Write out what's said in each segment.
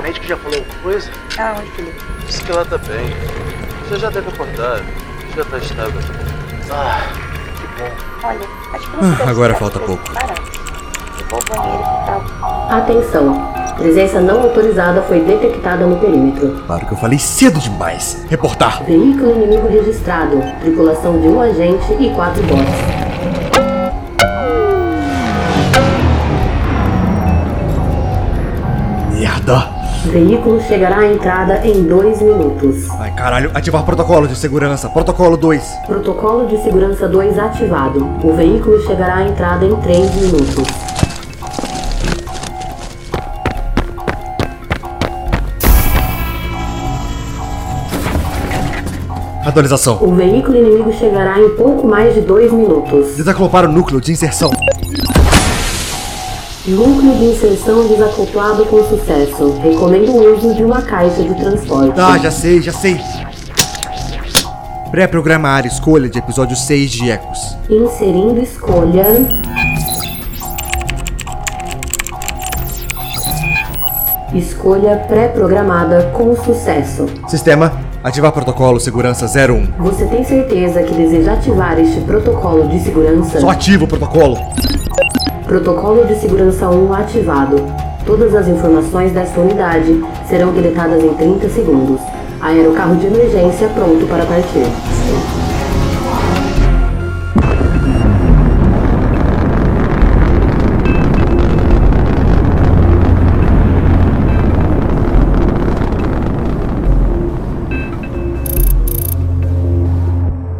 O médico já falou alguma coisa? Ah, onde, Felipe? Disse que ela tá bem. Você já deve acordar. Já tá estável. Ah, que bom. Olha, acho que não Ah, agora falta pouco. Atenção! Presença não autorizada foi detectada no perímetro. Claro que eu falei cedo demais. Reportar. Veículo inimigo registrado. Tripulação de um agente e quatro bots. Merda. Veículo chegará à entrada em dois minutos. Ai, caralho. Ativar protocolo de segurança. Protocolo 2. Protocolo de segurança 2 ativado. O veículo chegará à entrada em 3 minutos. Atualização. O veículo inimigo chegará em pouco mais de 2 minutos. Desacoplar o núcleo de inserção. Núcleo de inserção desacoplado com sucesso. Recomendo o uso de uma caixa de transporte. Ah, já sei, já sei. Pré-programar escolha de episódio 6 de Ecos. Inserindo escolha. Escolha pré-programada com sucesso. Sistema. Ativar protocolo segurança 01. Você tem certeza que deseja ativar este protocolo de segurança? Só ativa o protocolo. Protocolo de segurança 1 ativado. Todas as informações desta unidade serão deletadas em 30 segundos. Aerocarro de emergência pronto para partir.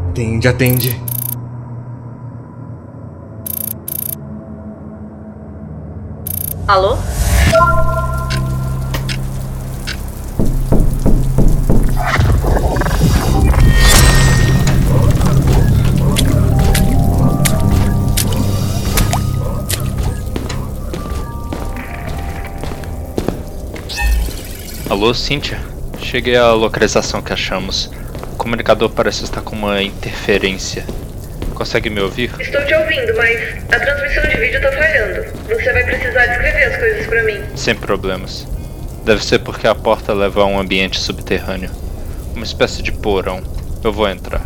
Atende, atende. Alô? Alô, Cíntia? Cheguei à localização que achamos. O comunicador parece estar com uma interferência. Consegue me ouvir? Estou te ouvindo, mas a transmissão de vídeo tá falhando. Você vai precisar descrever as coisas pra mim. Sem problemas. Deve ser porque a porta leva a um ambiente subterrâneo. Uma espécie de porão. Eu vou entrar.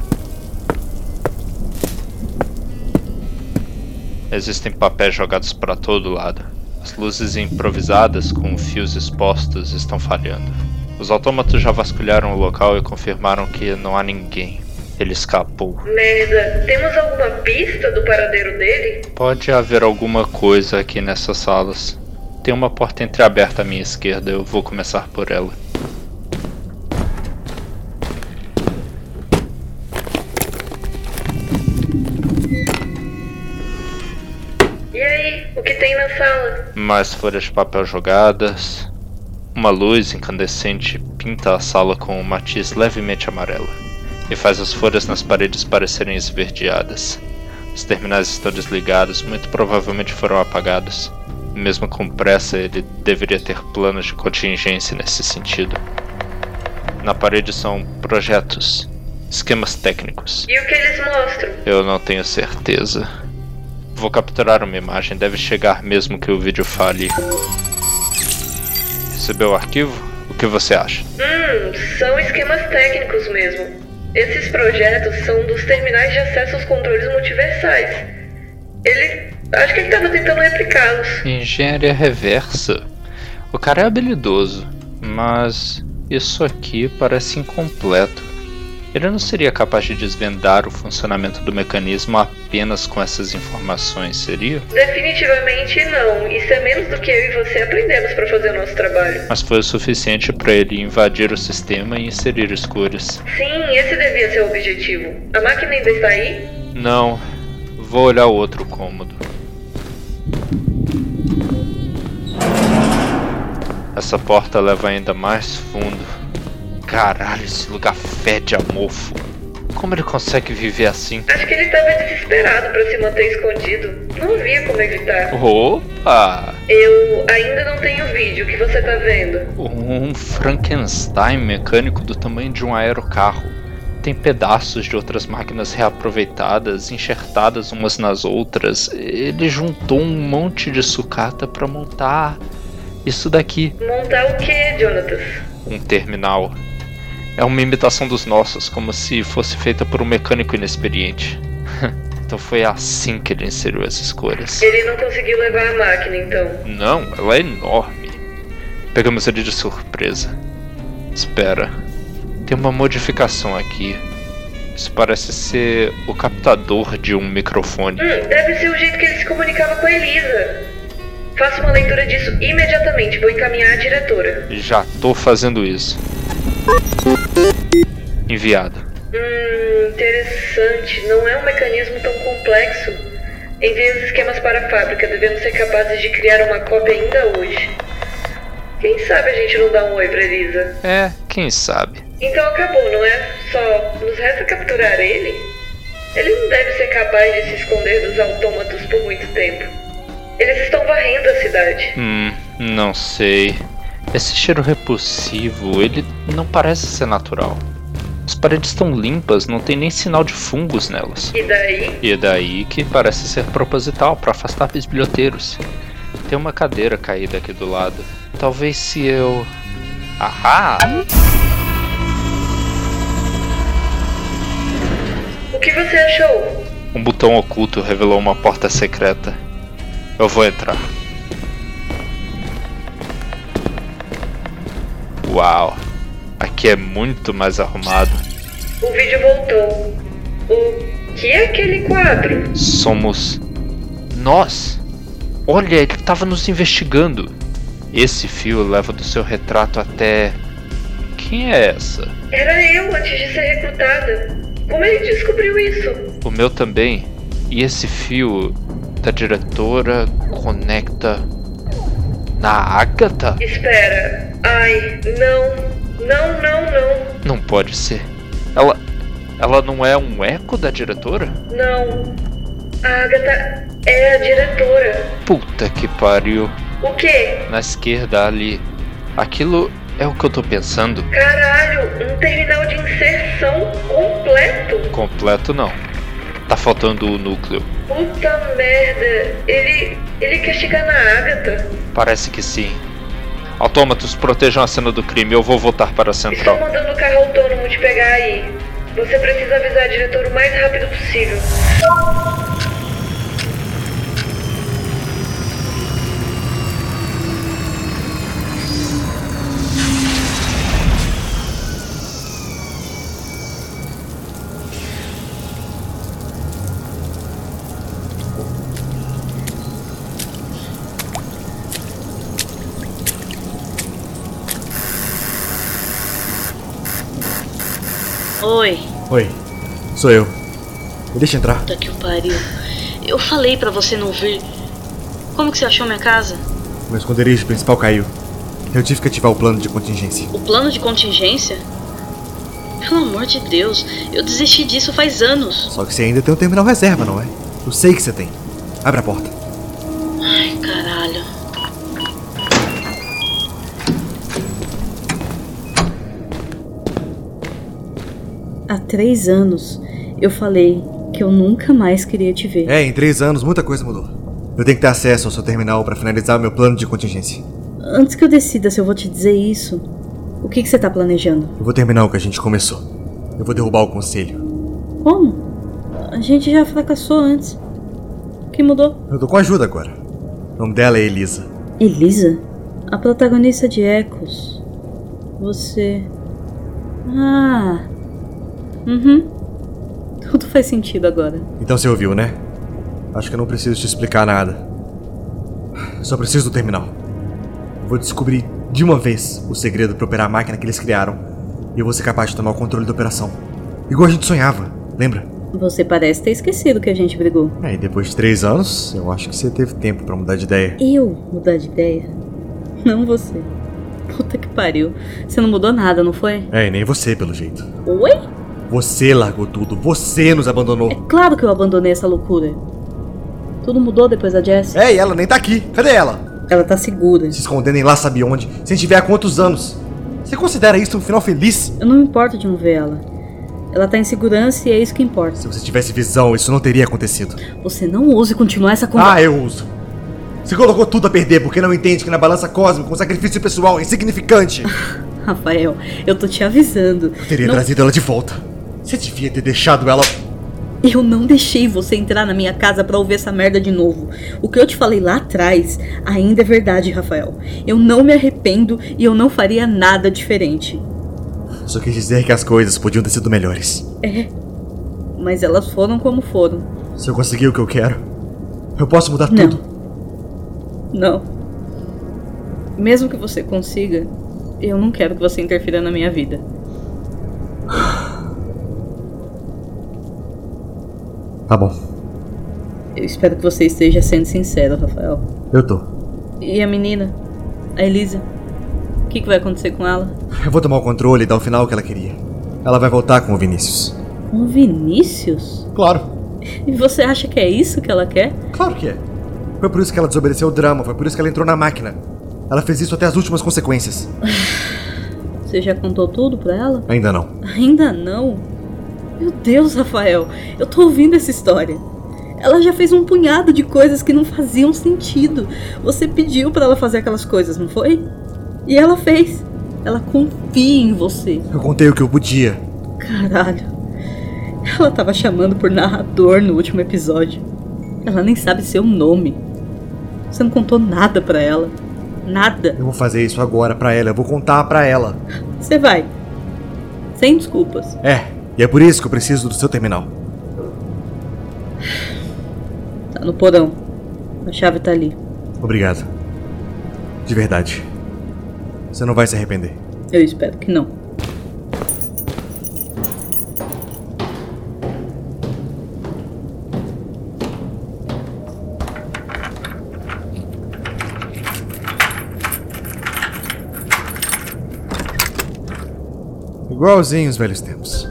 Existem papéis jogados para todo lado. As luzes improvisadas com fios expostos estão falhando. Os autômatos já vasculharam o local e confirmaram que não há ninguém. Ele escapou. Merda, temos alguma pista do paradeiro dele? Pode haver alguma coisa aqui nessas salas. Tem uma porta entreaberta à minha esquerda, eu vou começar por ela. E aí, o que tem na sala? Mais folhas de papel jogadas. Uma luz incandescente pinta a sala com um matiz levemente amarelo e faz as folhas nas paredes parecerem esverdeadas. Os terminais estão desligados, muito provavelmente foram apagados. Mesmo com pressa, ele deveria ter planos de contingência nesse sentido. Na parede são projetos, esquemas técnicos. E o que eles mostram? Eu não tenho certeza. Vou capturar uma imagem, deve chegar mesmo que o vídeo fale. Recebeu o arquivo? O que você acha? Hum, são esquemas técnicos mesmo. Esses projetos são dos terminais de acesso aos controles multiversais. Ele. Acho que ele estava tentando replicá-los. Engenharia reversa. O cara é habilidoso, mas isso aqui parece incompleto. Ele não seria capaz de desvendar o funcionamento do mecanismo apenas com essas informações, seria? Definitivamente não. Isso é menos do que eu e você aprendemos para fazer o nosso trabalho. Mas foi o suficiente para ele invadir o sistema e inserir escolhas. Sim, esse devia ser o objetivo. A máquina ainda está aí? Não. Vou olhar o outro cômodo. Essa porta leva ainda mais fundo. Caralho, esse lugar fede a mofo. Como ele consegue viver assim? Acho que ele estava desesperado para se manter escondido. Não via como ele tá. Opa! Eu ainda não tenho vídeo. O que você tá vendo? Um Frankenstein mecânico do tamanho de um aerocarro. Tem pedaços de outras máquinas reaproveitadas, enxertadas umas nas outras. Ele juntou um monte de sucata para montar Isso daqui, Montar o que, Jonatas? um terminal. É uma imitação dos nossos, como se fosse feita por um mecânico inexperiente. então foi assim que ele inseriu as escolhas. Ele não conseguiu levar a máquina, então. Não, ela é enorme. Pegamos ele de surpresa. Espera, tem uma modificação aqui. Isso parece ser o captador de um microfone. Hum, deve ser o jeito que ele se comunicava com a Elisa. Faça uma leitura disso imediatamente. Vou encaminhar à diretora. Já tô fazendo isso. Enviado. Hum, interessante. Não é um mecanismo tão complexo. Enviei os esquemas para a fábrica. Devemos ser capazes de criar uma cópia ainda hoje. Quem sabe a gente não dá um oi pra Elisa? É, quem sabe. Então acabou, não é? Só nos resta capturar ele? Ele não deve ser capaz de se esconder dos autômatos por muito tempo. Eles estão varrendo a cidade. Hum, não sei. Esse cheiro repulsivo, ele não parece ser natural. As paredes estão limpas, não tem nem sinal de fungos nelas. E daí? E é daí que parece ser proposital para afastar bisbilhoteiros. Tem uma cadeira caída aqui do lado. Talvez se eu. Ahá! O que você achou? Um botão oculto revelou uma porta secreta. Eu vou entrar. Uau! Aqui é muito mais arrumado. O vídeo voltou. O que é aquele quadro? Somos. Nós! Olha, ele estava nos investigando. Esse fio leva do seu retrato até. Quem é essa? Era eu antes de ser recrutada. Como ele descobriu isso? O meu também. E esse fio da diretora conecta na Agatha? Espera. Ai, não. Não, não, não. Não pode ser. Ela. Ela não é um eco da diretora? Não. A Agatha é a diretora. Puta que pariu. O quê? Na esquerda ali. Aquilo é o que eu tô pensando. Caralho, um terminal de inserção completo. Completo não. Tá faltando o núcleo. Puta merda. Ele. ele quer chegar na Agatha. Parece que sim. Autômatos, protejam a cena do crime. Eu vou voltar para a Estou central. mandando o carro autônomo te pegar aí. Você precisa avisar a diretora o mais rápido possível. Oi, Oi, sou eu. Me deixa entrar. puta que o pariu. Eu falei pra você não vir. Como que você achou minha casa? Meu esconderijo principal caiu. Eu tive que ativar o plano de contingência. O plano de contingência? Pelo amor de Deus, eu desisti disso faz anos. Só que você ainda tem um terminal reserva, não é? Eu sei que você tem. Abre a porta. Há três anos eu falei que eu nunca mais queria te ver. É, em três anos muita coisa mudou. Eu tenho que ter acesso ao seu terminal para finalizar o meu plano de contingência. Antes que eu decida se eu vou te dizer isso, o que, que você tá planejando? Eu vou terminar o que a gente começou. Eu vou derrubar o conselho. Como? A gente já fracassou antes. O que mudou? Eu tô com ajuda agora. O nome dela é Elisa. Elisa? A protagonista de Ecos. Você. Ah. Uhum. Tudo faz sentido agora. Então você ouviu, né? Acho que eu não preciso te explicar nada. Eu só preciso do terminal. Eu vou descobrir de uma vez o segredo para operar a máquina que eles criaram. E eu vou ser capaz de tomar o controle da operação. Igual a gente sonhava, lembra? Você parece ter esquecido que a gente brigou. É, e depois de três anos, eu acho que você teve tempo para mudar de ideia. Eu mudar de ideia? Não você. Puta que pariu. Você não mudou nada, não foi? É, e nem você, pelo jeito. Oi? Você largou tudo, você nos abandonou. É claro que eu abandonei essa loucura. Tudo mudou depois da Jess. É, e ela nem tá aqui. Cadê ela? Ela tá segura. Se escondendo em lá sabe onde, sem te ver há quantos anos. Você considera isso um final feliz? Eu não me importo de não ver ela. Ela tá em segurança e é isso que importa. Se você tivesse visão, isso não teria acontecido. Você não ouse continuar essa conversa. Ah, eu uso. Você colocou tudo a perder porque não entende que na balança cósmica um sacrifício pessoal é insignificante. Rafael, eu tô te avisando. Eu teria Não- trazido ela de volta. Você devia ter deixado ela. Eu não deixei você entrar na minha casa pra ouvir essa merda de novo. O que eu te falei lá atrás ainda é verdade, Rafael. Eu não me arrependo e eu não faria nada diferente. Só quis dizer que as coisas podiam ter sido melhores. É. Mas elas foram como foram. Se eu conseguir o que eu quero, eu posso mudar Não. tudo. Não. Mesmo que você consiga, eu não quero que você interfira na minha vida. Tá bom, Eu espero que você esteja sendo sincero, Rafael. eu tô. E a menina? A Elisa? O que, que vai acontecer com ela? Eu vou tomar o controle e dar o final que ela queria. Ela vai voltar com o Vinícius. Com o Vinícius? Claro, E você acha que é isso que ela quer? claro que é. Foi por isso que ela desobedeceu o drama, foi por isso que ela entrou na máquina. Ela fez isso até as últimas consequências. Você já contou tudo pra ela? Ainda não. Ainda não? Meu Deus, Rafael, eu tô ouvindo essa história. Ela já fez um punhado de coisas que não faziam sentido. Você pediu pra ela fazer aquelas coisas, não foi? E ela fez. Ela confia em você. Eu contei o que eu podia. Caralho. Ela tava chamando por narrador no último episódio. Ela nem sabe seu nome. Você não contou nada pra ela. Nada. Eu vou fazer isso agora pra ela, eu vou contar pra ela. Você vai. Sem desculpas. É, e é por isso que eu preciso do seu terminal. Tá no porão. A chave tá ali. Obrigado. De verdade. Você não vai se arrepender. Eu espero que não. Igualzinho os velhos tempos.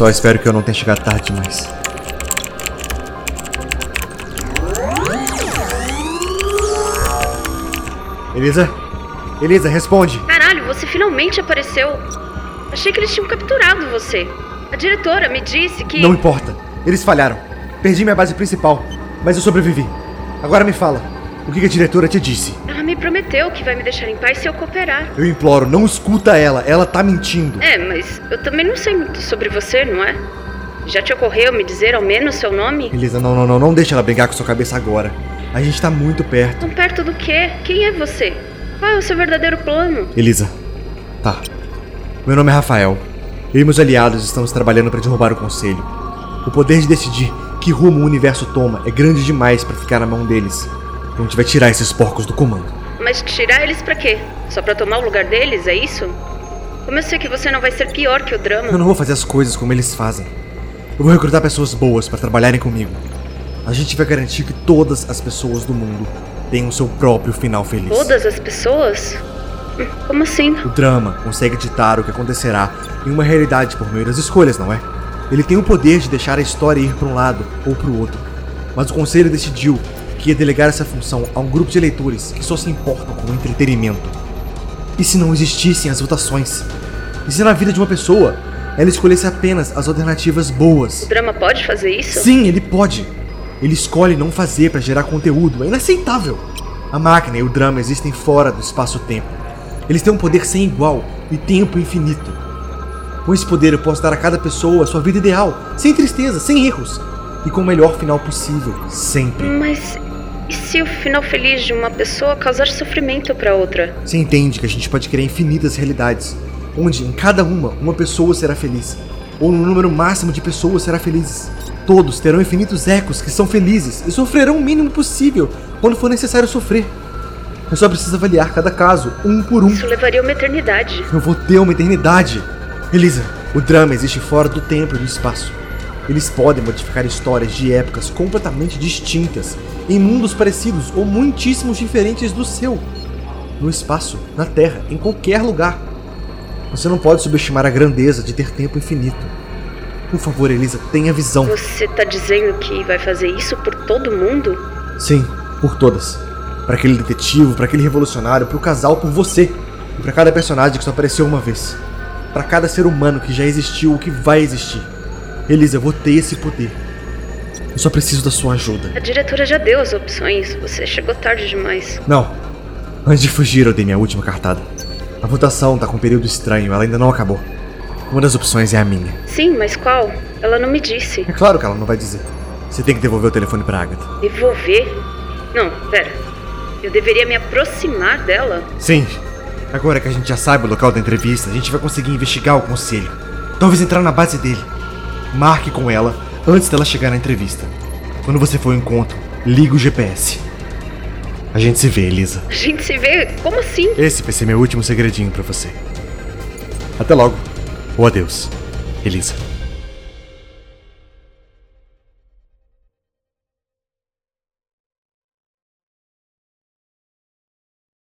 Só espero que eu não tenha chegado tarde demais. Elisa? Elisa, responde! Caralho, você finalmente apareceu. Achei que eles tinham capturado você. A diretora me disse que. Não importa. Eles falharam. Perdi minha base principal, mas eu sobrevivi. Agora me fala, o que a diretora te disse? Ela me prometeu que vai me deixar em paz se eu cooperar. Eu imploro, não escuta ela, ela tá mentindo. É, mas eu também não sei muito sobre você, não é? Já te ocorreu me dizer ao menos seu nome? Elisa, não, não, não, não deixa ela brigar com sua cabeça agora. A gente tá muito perto. Tão perto do quê? Quem é você? Qual é o seu verdadeiro plano? Elisa, tá. Meu nome é Rafael. Eu e meus aliados estamos trabalhando para derrubar o conselho. O poder de decidir que rumo o universo toma é grande demais para ficar na mão deles. A gente vai tirar esses porcos do comando. Mas tirar eles pra quê? Só pra tomar o lugar deles, é isso? Como eu sei que você não vai ser pior que o drama? Eu não vou fazer as coisas como eles fazem. Eu vou recrutar pessoas boas para trabalharem comigo. A gente vai garantir que todas as pessoas do mundo tenham o seu próprio final feliz. Todas as pessoas? Hum, Como assim? O drama consegue ditar o que acontecerá em uma realidade por meio das escolhas, não é? Ele tem o poder de deixar a história ir para um lado ou para o outro. Mas o conselho decidiu que ia delegar essa função a um grupo de eleitores que só se importam com o entretenimento. E se não existissem as votações? E se na vida de uma pessoa ela escolhesse apenas as alternativas boas? O drama pode fazer isso? Sim, ele pode. Ele escolhe não fazer para gerar conteúdo. É inaceitável. A máquina e o drama existem fora do espaço-tempo. Eles têm um poder sem igual e tempo infinito. Com esse poder eu posso dar a cada pessoa a sua vida ideal, sem tristeza, sem erros e com o melhor final possível, sempre. Mas e se o final feliz de uma pessoa causar sofrimento pra outra? Você entende que a gente pode criar infinitas realidades, onde em cada uma uma pessoa será feliz, ou um número máximo de pessoas será felizes. Todos terão infinitos ecos que são felizes e sofrerão o mínimo possível quando for necessário sofrer. Eu só preciso avaliar cada caso, um por um. Isso levaria uma eternidade. Eu vou ter uma eternidade. Elisa, o drama existe fora do tempo e do espaço. Eles podem modificar histórias de épocas completamente distintas, em mundos parecidos ou muitíssimos diferentes do seu. No espaço, na Terra, em qualquer lugar. Você não pode subestimar a grandeza de ter tempo infinito. Por favor, Elisa, tenha visão. Você tá dizendo que vai fazer isso por todo mundo? Sim, por todas. Para aquele detetive, para aquele revolucionário, para o casal, por você. E para cada personagem que só apareceu uma vez. Para cada ser humano que já existiu ou que vai existir. Elisa, eu vou ter esse poder. Eu só preciso da sua ajuda. A diretora já deu as opções. Você chegou tarde demais. Não. Antes de fugir, eu dei minha última cartada. A votação tá com um período estranho, ela ainda não acabou. Uma das opções é a minha. Sim, mas qual? Ela não me disse. É claro que ela não vai dizer. Você tem que devolver o telefone pra Agatha. Devolver? Não, pera. Eu deveria me aproximar dela? Sim. Agora que a gente já sabe o local da entrevista, a gente vai conseguir investigar o conselho. Talvez entrar na base dele. Marque com ela antes dela chegar na entrevista. Quando você for ao encontro, liga o GPS. A gente se vê, Elisa. A gente se vê? Como assim? Esse vai ser meu último segredinho pra você. Até logo. Ou adeus, Elisa.